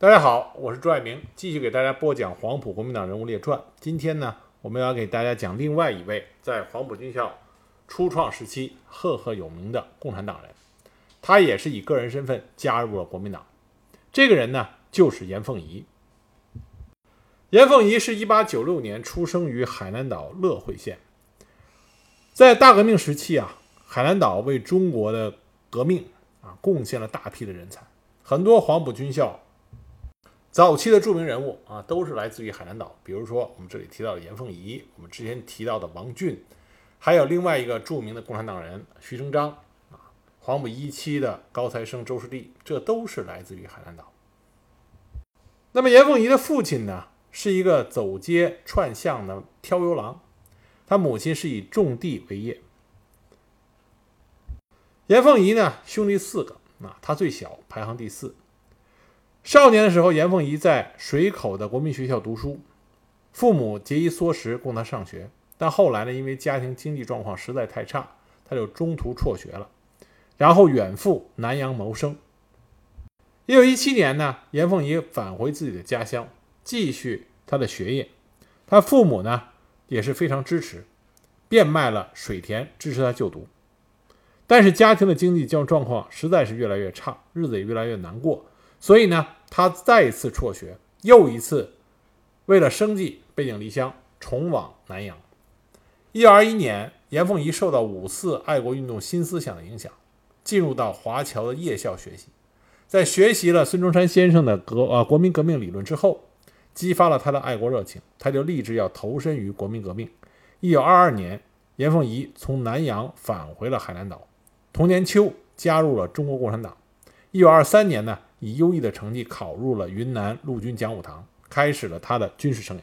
大家好，我是朱爱明，继续给大家播讲黄埔国民党人物列传。今天呢，我们要给大家讲另外一位在黄埔军校初创时期赫赫有名的共产党人，他也是以个人身份加入了国民党。这个人呢，就是严凤仪。严凤仪是一八九六年出生于海南岛乐会县，在大革命时期啊，海南岛为中国的革命啊贡献了大批的人才，很多黄埔军校。早期的著名人物啊，都是来自于海南岛。比如说，我们这里提到的严凤仪，我们之前提到的王俊，还有另外一个著名的共产党人徐成章啊，黄埔一期的高材生周士第，这都是来自于海南岛。那么，严凤仪的父亲呢，是一个走街串巷的挑油郎，他母亲是以种地为业。严凤仪呢，兄弟四个啊，他最小，排行第四。少年的时候，严凤仪在水口的国民学校读书，父母节衣缩食供他上学。但后来呢，因为家庭经济状况实在太差，他就中途辍学了，然后远赴南洋谋生。一九一七年呢，严凤仪返回自己的家乡，继续他的学业。他父母呢也是非常支持，变卖了水田支持他就读。但是家庭的经济状状况实在是越来越差，日子也越来越难过。所以呢，他再一次辍学，又一次为了生计背井离乡，重往南洋。一九二一年，严凤仪受到五四爱国运动新思想的影响，进入到华侨的夜校学习。在学习了孙中山先生的革呃国民革命理论之后，激发了他的爱国热情，他就立志要投身于国民革命。一九二二年，严凤仪从南洋返回了海南岛，同年秋加入了中国共产党。一九二三年呢。以优异的成绩考入了云南陆军讲武堂，开始了他的军事生涯。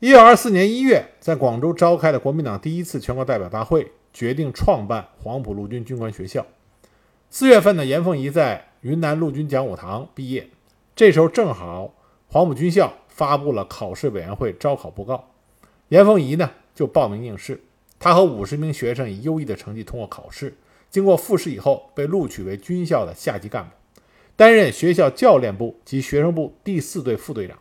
一九二四年一月，在广州召开的国民党第一次全国代表大会决定创办黄埔陆军军官学校。四月份呢，严凤仪在云南陆军讲武堂毕业，这时候正好黄埔军校发布了考试委员会招考布告，严凤仪呢就报名应试。他和五十名学生以优异的成绩通过考试，经过复试以后被录取为军校的下级干部。担任学校教练部及学生部第四队副队长。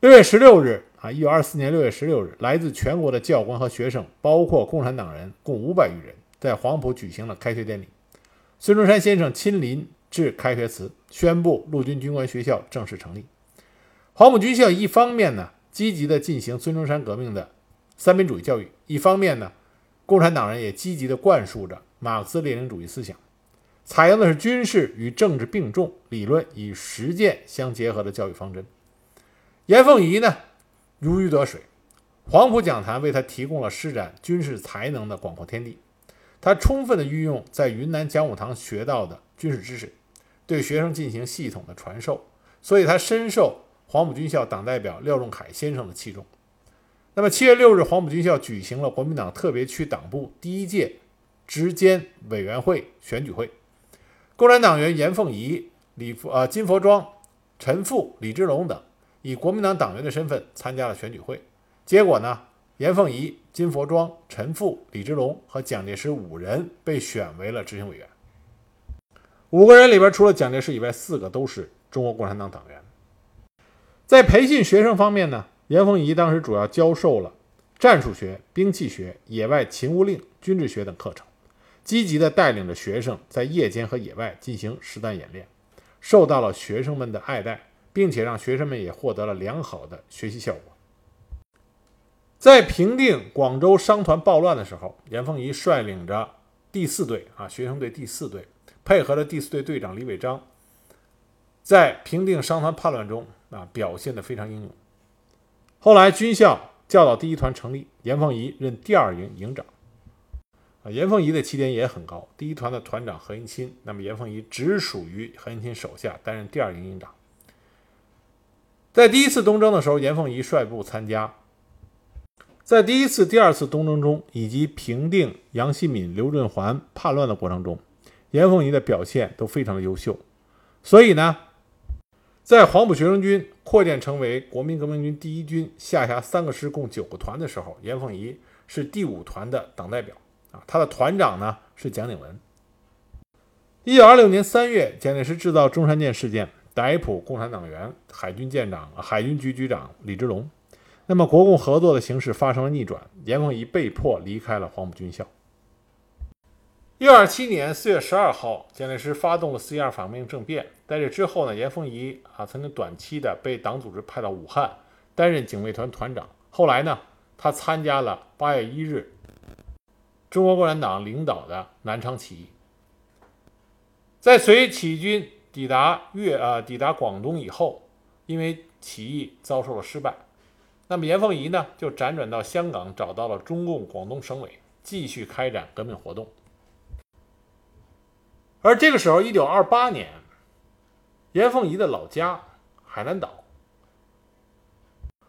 六月十六日啊，一九二四年六月十六日，来自全国的教官和学生，包括共产党人，共五百余人，在黄埔举行了开学典礼。孙中山先生亲临致开学词，宣布陆军军官学校正式成立。黄埔军校一方面呢，积极地进行孙中山革命的三民主义教育；一方面呢，共产党人也积极地灌输着马克思列宁主义思想。采用的是军事与政治并重、理论与实践相结合的教育方针。严凤仪呢，如鱼得水，黄埔讲坛为他提供了施展军事才能的广阔天地。他充分的运用在云南讲武堂学到的军事知识，对学生进行系统的传授，所以他深受黄埔军校党代表廖仲恺先生的器重。那么七月六日，黄埔军校举行了国民党特别区党部第一届直监委员会选举会。共产党员严凤仪、李福、呃金佛庄、陈复、李之龙等以国民党党员的身份参加了选举会。结果呢，严凤仪、金佛庄、陈复、李之龙和蒋介石五人被选为了执行委员。五个人里边，除了蒋介石以外，四个都是中国共产党党员。在培训学生方面呢，严凤仪当时主要教授了战术学、兵器学、野外勤务令、军事学等课程。积极地带领着学生在夜间和野外进行实弹演练，受到了学生们的爱戴，并且让学生们也获得了良好的学习效果。在平定广州商团暴乱的时候，严凤仪率领着第四队啊学生队第四队，配合着第四队队长李伟章，在平定商团叛乱中啊表现得非常英勇。后来军校教导第一团成立，严凤仪任第二营营长。严凤仪的起点也很高，第一团的团长何应钦，那么严凤仪直属于何应钦手下，担任第二营营长。在第一次东征的时候，严凤仪率部参加。在第一次、第二次东征中，以及平定杨希敏、刘润环叛乱的过程中，严凤仪的表现都非常的优秀。所以呢，在黄埔学生军扩建成为国民革命军第一军，下辖三个师，共九个团的时候，严凤仪是第五团的党代表。他的团长呢是蒋鼎文。一九二六年三月，蒋介石制造中山舰事件，逮捕共产党员、海军舰长、海军局局长李之龙。那么，国共合作的形势发生了逆转，严凤仪被迫离开了黄埔军校。一九二七年四月十二号，蒋介石发动了四一二反革命政变。在这之后呢，严凤仪啊曾经短期的被党组织派到武汉担任警卫团团长。后来呢，他参加了八月一日中国共产党领导的南昌起义。在随起义军抵达粤啊抵达广东以后，因为起义遭受了失败。那么严凤仪呢，就辗转到香港，找到了中共广东省委，继续开展革命活动。而这个时候，一九二八年，严凤仪的老家海南岛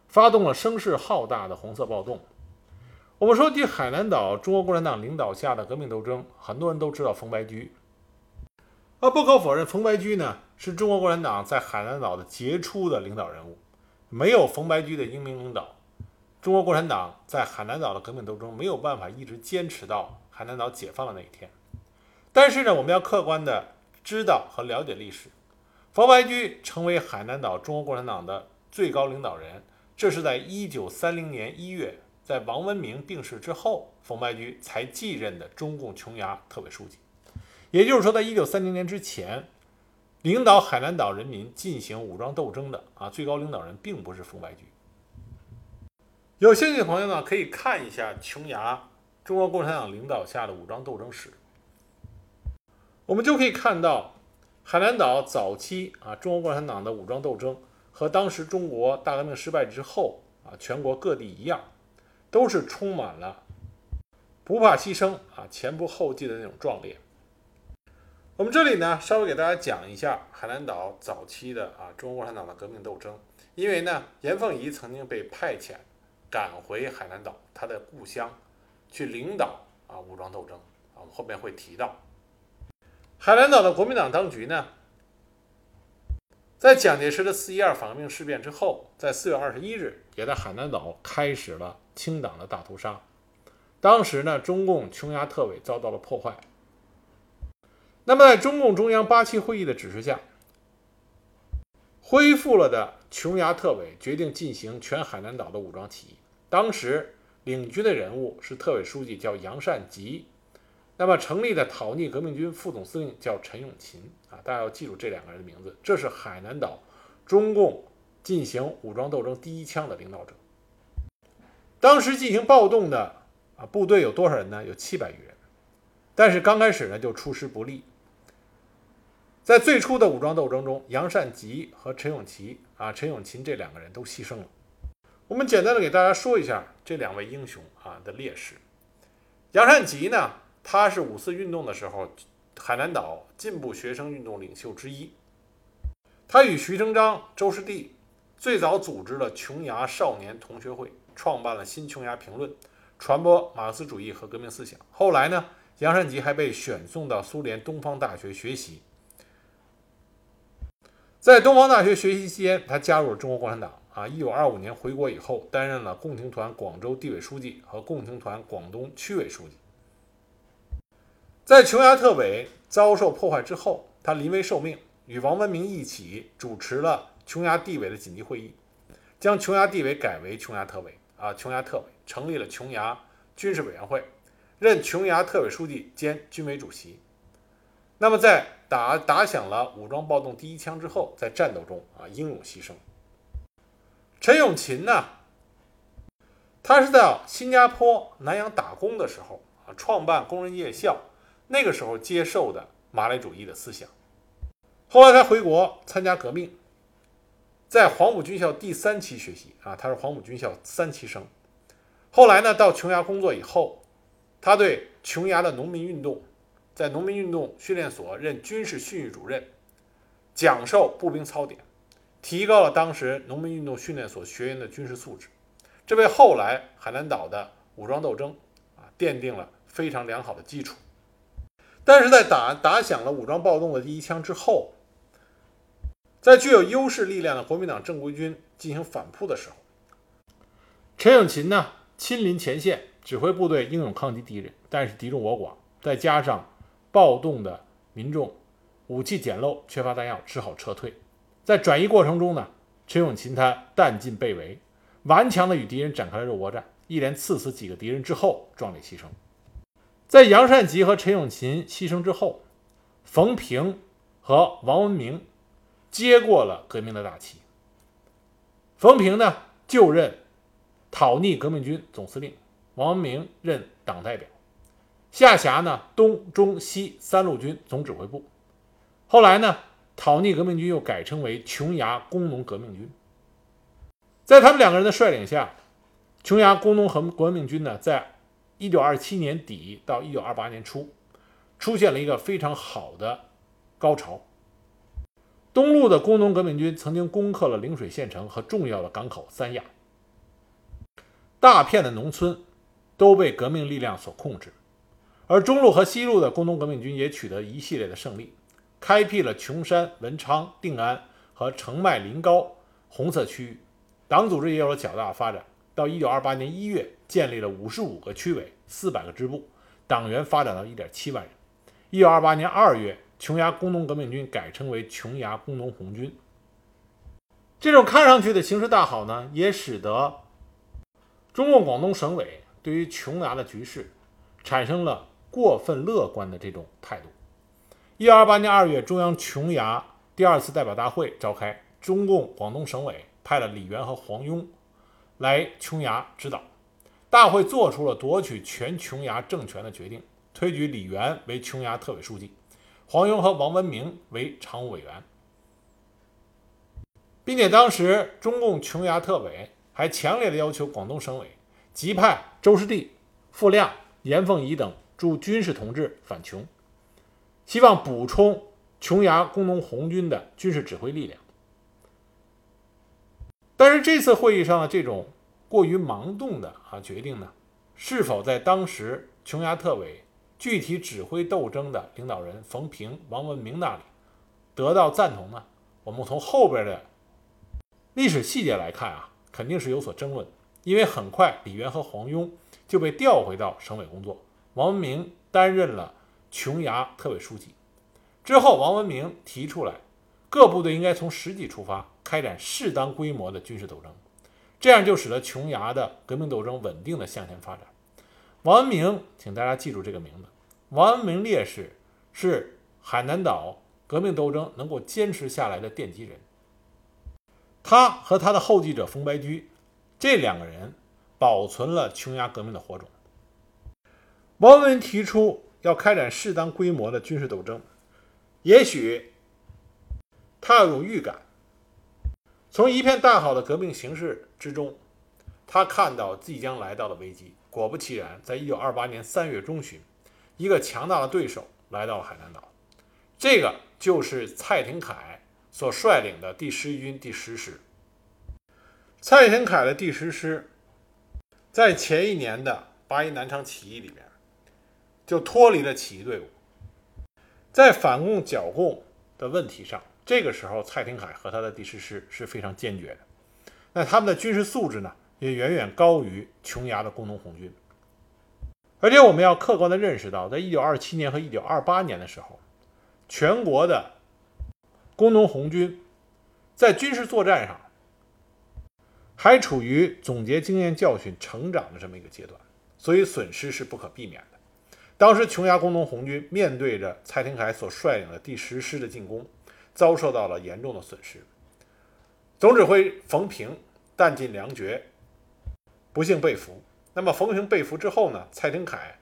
发动了声势浩大的红色暴动。我们说起海南岛中国共产党领导下的革命斗争，很多人都知道冯白驹。而不可否认，冯白驹呢是中国共产党在海南岛的杰出的领导人物。没有冯白驹的英明领导，中国共产党在海南岛的革命斗争没有办法一直坚持到海南岛解放的那一天。但是呢，我们要客观的知道和了解历史。冯白驹成为海南岛中国共产党的最高领导人，这是在一九三零年一月，在王文明病逝之后，冯白驹才继任的中共琼崖特委书记。也就是说，在一九三零年之前。领导海南岛人民进行武装斗争的啊，最高领导人并不是冯白驹。有兴趣的朋友呢，可以看一下琼崖中国共产党领导下的武装斗争史，我们就可以看到海南岛早期啊，中国共产党的武装斗争和当时中国大革命失败之后啊，全国各地一样，都是充满了不怕牺牲啊，前仆后继的那种壮烈。我们这里呢，稍微给大家讲一下海南岛早期的啊中国共产党的革命斗争。因为呢，严凤仪曾经被派遣赶回海南岛，他的故乡，去领导啊武装斗争啊。我们后面会提到，海南岛的国民党当局呢，在蒋介石的四一二反革命事变之后，在四月二十一日，也在海南岛开始了清党的大屠杀。当时呢，中共琼崖特委遭到了破坏。那么，在中共中央八七会议的指示下，恢复了的琼崖特委决定进行全海南岛的武装起义。当时领军的人物是特委书记，叫杨善吉。那么，成立的讨逆革命军副总司令叫陈永勤。啊，大家要记住这两个人的名字。这是海南岛中共进行武装斗争第一枪的领导者。当时进行暴动的啊部队有多少人呢？有七百余人。但是刚开始呢，就出师不利。在最初的武装斗争中，杨善吉和陈永琪啊、陈永勤这两个人都牺牲了。我们简单的给大家说一下这两位英雄啊的烈士。杨善吉呢，他是五四运动的时候海南岛进步学生运动领袖之一。他与徐成章、周士第最早组织了琼崖少年同学会，创办了《新琼崖评论》，传播马克思主义和革命思想。后来呢，杨善吉还被选送到苏联东方大学学习。在东方大学学习期间，他加入了中国共产党。啊，一九二五年回国以后，担任了共青团广州地委书记和共青团广东区委书记。在琼崖特委遭受破坏之后，他临危受命，与王文明一起主持了琼崖地委的紧急会议，将琼崖地委改为琼崖特委。啊，琼崖特委成立了琼崖军事委员会，任琼崖特委书记兼军委主席。那么在打打响了武装暴动第一枪之后，在战斗中啊英勇牺牲。陈永勤呢，他是在新加坡南洋打工的时候啊，创办工人夜校，那个时候接受的马列主义的思想。后来他回国参加革命，在黄埔军校第三期学习啊，他是黄埔军校三期生。后来呢，到琼崖工作以后，他对琼崖的农民运动。在农民运动训练所任军事训育主任，讲授步兵操典，提高了当时农民运动训练所学员的军事素质，这为后来海南岛的武装斗争啊奠定了非常良好的基础。但是在打打响了武装暴动的第一枪之后，在具有优势力量的国民党正规军进行反扑的时候，陈永勤呢亲临前线指挥部队英勇抗击敌人，但是敌众我寡，再加上暴动的民众武器简陋，缺乏弹药，只好撤退。在转移过程中呢，陈永琴他弹尽被围，顽强的与敌人展开了肉搏战，一连刺死几个敌人之后，壮烈牺牲。在杨善吉和陈永琴牺牲之后，冯平和王文明接过了革命的大旗。冯平呢就任讨逆革命军总司令，王文明任党代表，下辖呢东中西三路军总指挥部。后来呢，讨逆革命军又改称为琼崖工农革命军。在他们两个人的率领下，琼崖工农和革命军呢，在一九二七年底到一九二八年初，出现了一个非常好的高潮。东路的工农革命军曾经攻克了陵水县城和重要的港口三亚，大片的农村都被革命力量所控制，而中路和西路的工农革命军也取得一系列的胜利，开辟了琼山、文昌、定安和澄迈、临高红色区域，党组织也有了较大发展。到一九二八年一月，建立了五十五个区委、四百个支部，党员发展到一点七万人。一九二八年二月，琼崖工农革命军改称为琼崖工农红军。这种看上去的形势大好呢，也使得中共广东省委对于琼崖的局势产生了过分乐观的这种态度。一九二八年二月，中央琼崖第二次代表大会召开，中共广东省委派了李源和黄庸。来琼崖指导，大会做出了夺取全琼崖政权的决定，推举李源为琼崖特委书记，黄庸和王文明为常务委员，并且当时中共琼崖特委还强烈的要求广东省委急派周士第、傅亮、严凤仪等驻军事同志返琼，希望补充琼崖工农红军的军事指挥力量。但是这次会议上的这种过于盲动的啊决定呢，是否在当时琼崖特委具体指挥斗争的领导人冯平、王文明那里得到赞同呢？我们从后边的历史细节来看啊，肯定是有所争论。因为很快李渊和黄庸就被调回到省委工作，王文明担任了琼崖特委书记。之后，王文明提出来，各部队应该从实际出发。开展适当规模的军事斗争，这样就使得琼崖的革命斗争稳定的向前发展。王文明，请大家记住这个名字。王文明烈士是海南岛革命斗争能够坚持下来的奠基人。他和他的后继者冯白驹这两个人保存了琼崖革命的火种。王文明提出要开展适当规模的军事斗争，也许他有预感。从一片大好的革命形势之中，他看到即将来到的危机。果不其然，在一九二八年三月中旬，一个强大的对手来到了海南岛，这个就是蔡廷锴所率领的第十一军第十师。蔡廷锴的第十师，在前一年的八一南昌起义里面，就脱离了起义队伍，在反共剿共的问题上。这个时候，蔡廷锴和他的第十师是非常坚决的。那他们的军事素质呢，也远远高于琼崖的工农红军。而且，我们要客观地认识到，在一九二七年和一九二八年的时候，全国的工农红军在军事作战上还处于总结经验教训、成长的这么一个阶段，所以损失是不可避免的。当时，琼崖工农红军面对着蔡廷锴所率领的第十师的进攻。遭受到了严重的损失，总指挥冯平弹尽粮绝，不幸被俘。那么冯平被俘之后呢？蔡廷锴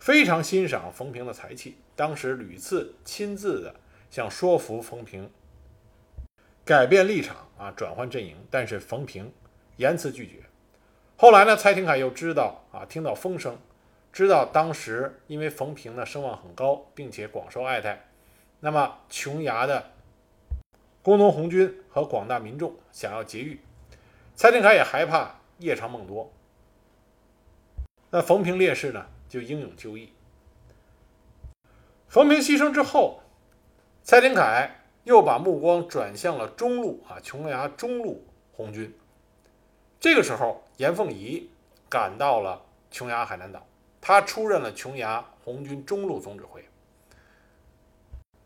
非常欣赏冯平的才气，当时屡次亲自的想说服冯平改变立场啊，转换阵营，但是冯平严词拒绝。后来呢，蔡廷锴又知道啊，听到风声，知道当时因为冯平呢声望很高，并且广受爱戴。那么，琼崖的工农红军和广大民众想要劫狱，蔡廷锴也害怕夜长梦多。那冯平烈士呢，就英勇就义。冯平牺牲之后，蔡廷锴又把目光转向了中路啊，琼崖中路红军。这个时候，严凤仪赶到了琼崖海南岛，他出任了琼崖红军中路总指挥。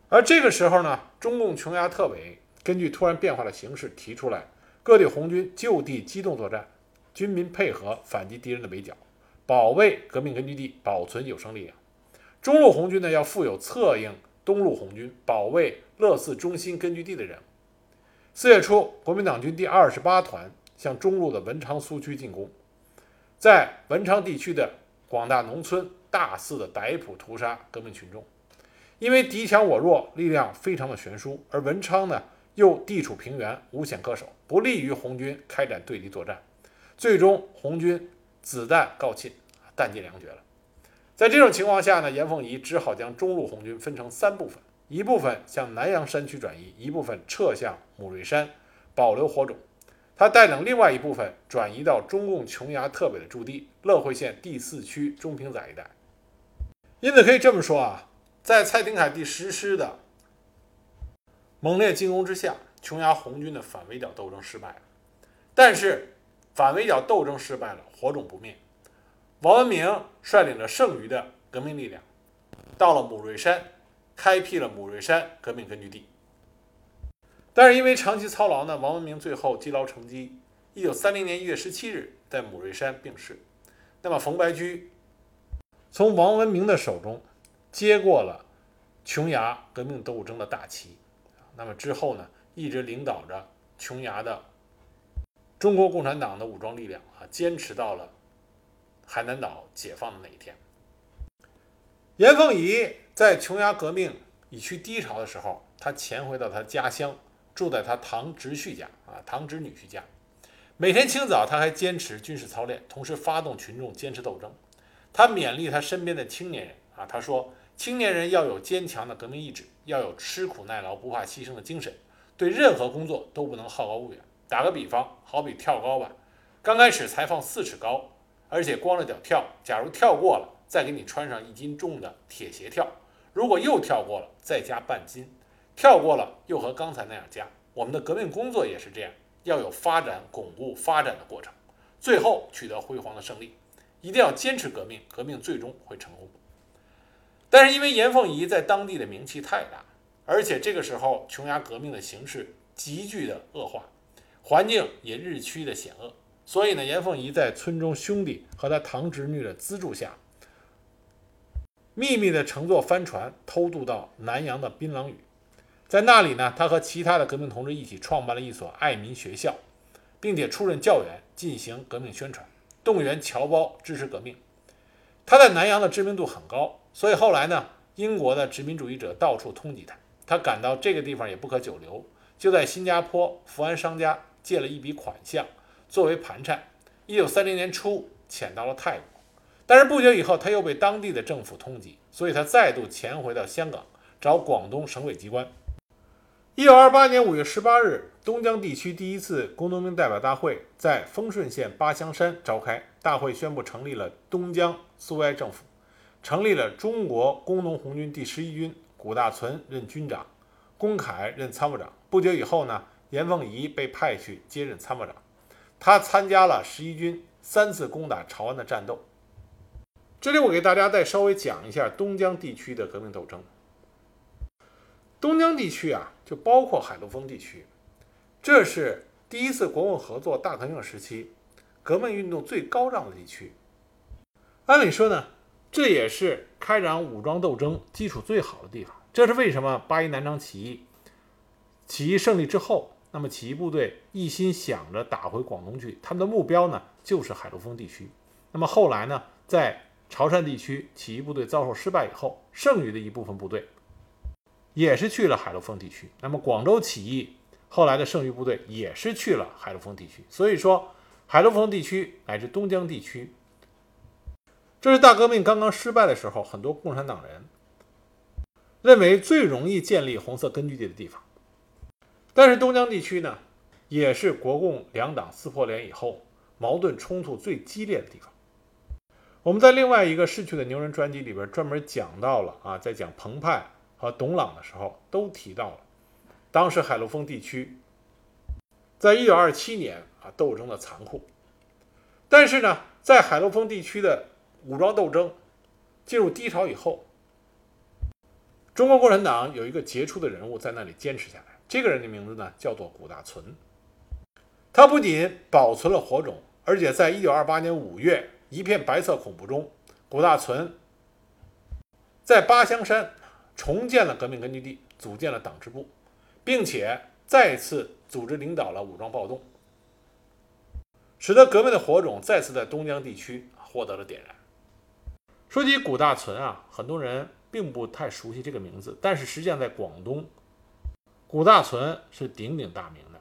而这个时候呢，中共琼崖特委根据突然变化的形势提出来，各地红军就地机动作战，军民配合反击敌人的围剿，保卫革命根据地，保存有生力量。中路红军呢，要负有策应东路红军，保卫乐寺中心根据地的任务。四月初，国民党军第二十八团向中路的文昌苏区进攻，在文昌地区的广大农村大肆的逮捕屠杀革命群众。因为敌强我弱，力量非常的悬殊，而文昌呢又地处平原，无险可守，不利于红军开展对敌作战。最终，红军子弹告罄，弹尽粮绝了。在这种情况下呢，严凤仪只好将中路红军分成三部分：一部分向南阳山区转移，一部分撤向母瑞山，保留火种。他带领另外一部分转移到中共琼崖特委的驻地乐会县第四区中平仔一带。因此可以这么说啊。在蔡廷锴第十师的猛烈进攻之下，琼崖红军的反围剿斗争失败了。但是，反围剿斗争失败了，火种不灭。王文明率领着剩余的革命力量，到了母瑞山，开辟了母瑞山革命根据地。但是因为长期操劳呢，王文明最后积劳成疾，一九三零年一月十七日在母瑞山病逝。那么，冯白驹从王文明的手中。接过了琼崖革命斗争的大旗，那么之后呢，一直领导着琼崖的中国共产党的武装力量啊，坚持到了海南岛解放的那一天。严凤仪在琼崖革命已趋低潮的时候，他潜回到他家乡，住在他堂侄婿家啊，堂侄女婿家。每天清早，他还坚持军事操练，同时发动群众坚持斗争。他勉励他身边的青年人啊，他说。青年人要有坚强的革命意志，要有吃苦耐劳、不怕牺牲的精神，对任何工作都不能好高骛远。打个比方，好比跳高吧，刚开始才放四尺高，而且光着脚跳。假如跳过了，再给你穿上一斤重的铁鞋跳。如果又跳过了，再加半斤。跳过了又和刚才那样加。我们的革命工作也是这样，要有发展、巩固、发展的过程，最后取得辉煌的胜利。一定要坚持革命，革命最终会成功。但是因为严凤仪在当地的名气太大，而且这个时候琼崖革命的形势急剧的恶化，环境也日趋的险恶，所以呢，严凤仪在村中兄弟和他堂侄女的资助下，秘密的乘坐帆船偷渡到南洋的槟榔屿，在那里呢，他和其他的革命同志一起创办了一所爱民学校，并且出任教员，进行革命宣传，动员侨胞支持革命。他在南洋的知名度很高。所以后来呢，英国的殖民主义者到处通缉他，他感到这个地方也不可久留，就在新加坡福安商家借了一笔款项作为盘缠。一九三零年初潜到了泰国，但是不久以后他又被当地的政府通缉，所以他再度潜回到香港找广东省委机关。一九二八年五月十八日，东江地区第一次工农兵代表大会在丰顺县八乡山召开，大会宣布成立了东江苏维埃政府。成立了中国工农红军第十一军，古大存任军长，龚凯任参谋长。不久以后呢，严凤仪被派去接任参谋长。他参加了十一军三次攻打潮安的战斗。这里我给大家再稍微讲一下东江地区的革命斗争。东江地区啊，就包括海陆丰地区，这是第一次国共合作大革命时期革命运动最高涨的地区。按理说呢。这也是开展武装斗争基础最好的地方。这是为什么？八一南昌起义，起义胜利之后，那么起义部队一心想着打回广东去，他们的目标呢就是海陆丰地区。那么后来呢，在潮汕地区起义部队遭受失败以后，剩余的一部分部队也是去了海陆丰地区。那么广州起义后来的剩余部队也是去了海陆丰地区。所以说，海陆丰地区乃至东江地区。这是大革命刚刚失败的时候，很多共产党人认为最容易建立红色根据地的地方。但是东江地区呢，也是国共两党撕破脸以后矛盾冲突最激烈的地方。我们在另外一个逝去的牛人专辑里边专门讲到了啊，在讲彭湃和董朗的时候，都提到了当时海陆丰地区在一九二七年啊斗争的残酷。但是呢，在海陆丰地区的武装斗争进入低潮以后，中国共产党有一个杰出的人物在那里坚持下来，这个人的名字呢叫做古大存。他不仅保存了火种，而且在1928年5月一片白色恐怖中，古大存在八乡山重建了革命根据地，组建了党支部，并且再次组织领导了武装暴动，使得革命的火种再次在东江地区获得了点燃。说起古大存啊，很多人并不太熟悉这个名字，但是实际上在广东，古大存是鼎鼎大名的。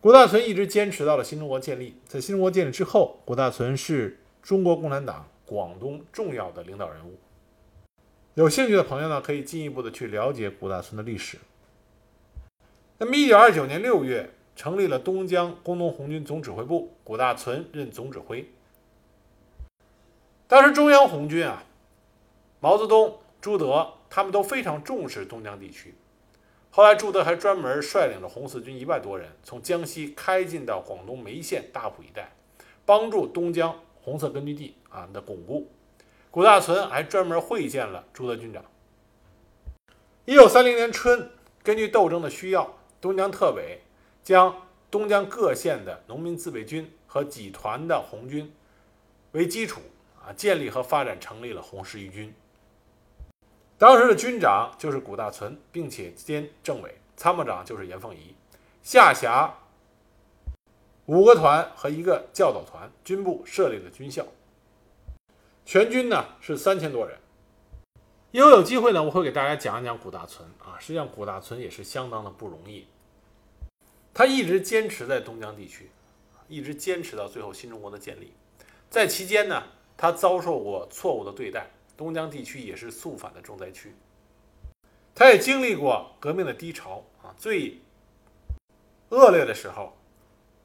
古大存一直坚持到了新中国建立，在新中国建立之后，古大存是中国共产党广东重要的领导人物。有兴趣的朋友呢，可以进一步的去了解古大存的历史。那么，一九二九年六月，成立了东江工农红军总指挥部，古大存任总指挥。当时中央红军啊，毛泽东、朱德他们都非常重视东江地区。后来，朱德还专门率领着红四军一万多人，从江西开进到广东梅县大埔一带，帮助东江红色根据地啊的巩固。古大存还专门会见了朱德军长。一九三零年春，根据斗争的需要，东江特委将东江各县的农民自卫军和几团的红军为基础。啊，建立和发展成立了红十一军。当时的军长就是古大存，并且兼政委，参谋长就是严凤仪，下辖五个团和一个教导团，军部设立了军校。全军呢是三千多人。以后有机会呢，我会给大家讲一讲古大存啊。实际上，古大存也是相当的不容易，他一直坚持在东江地区，一直坚持到最后新中国的建立。在期间呢。他遭受过错误的对待，东江地区也是肃反的重灾区。他也经历过革命的低潮啊，最恶劣的时候，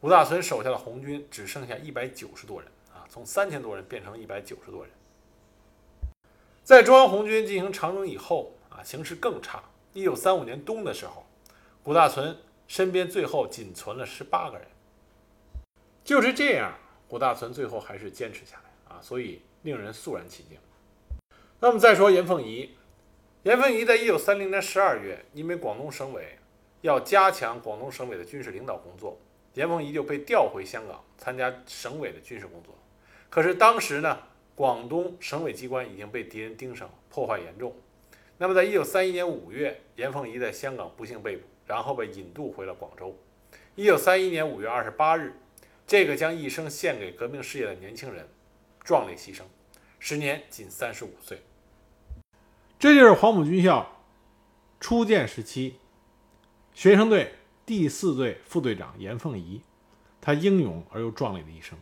吴大存手下的红军只剩下一百九十多人啊，从三千多人变成了一百九十多人。在中央红军进行长征以后啊，形势更差。一九三五年冬的时候，古大存身边最后仅存了十八个人。就是这样，古大存最后还是坚持下来。所以令人肃然起敬。那么再说严凤仪，严凤仪在一九三零年十二月，因为广东省委要加强广东省委的军事领导工作，严凤仪就被调回香港参加省委的军事工作。可是当时呢，广东省委机关已经被敌人盯上，破坏严重。那么在一九三一年五月，严凤仪在香港不幸被捕，然后被引渡回了广州。一九三一年五月二十八日，这个将一生献给革命事业的年轻人。壮烈牺牲，时年仅三十五岁。这就是黄埔军校初建时期学生队第四队副队长严凤仪，他英勇而又壮烈的一生。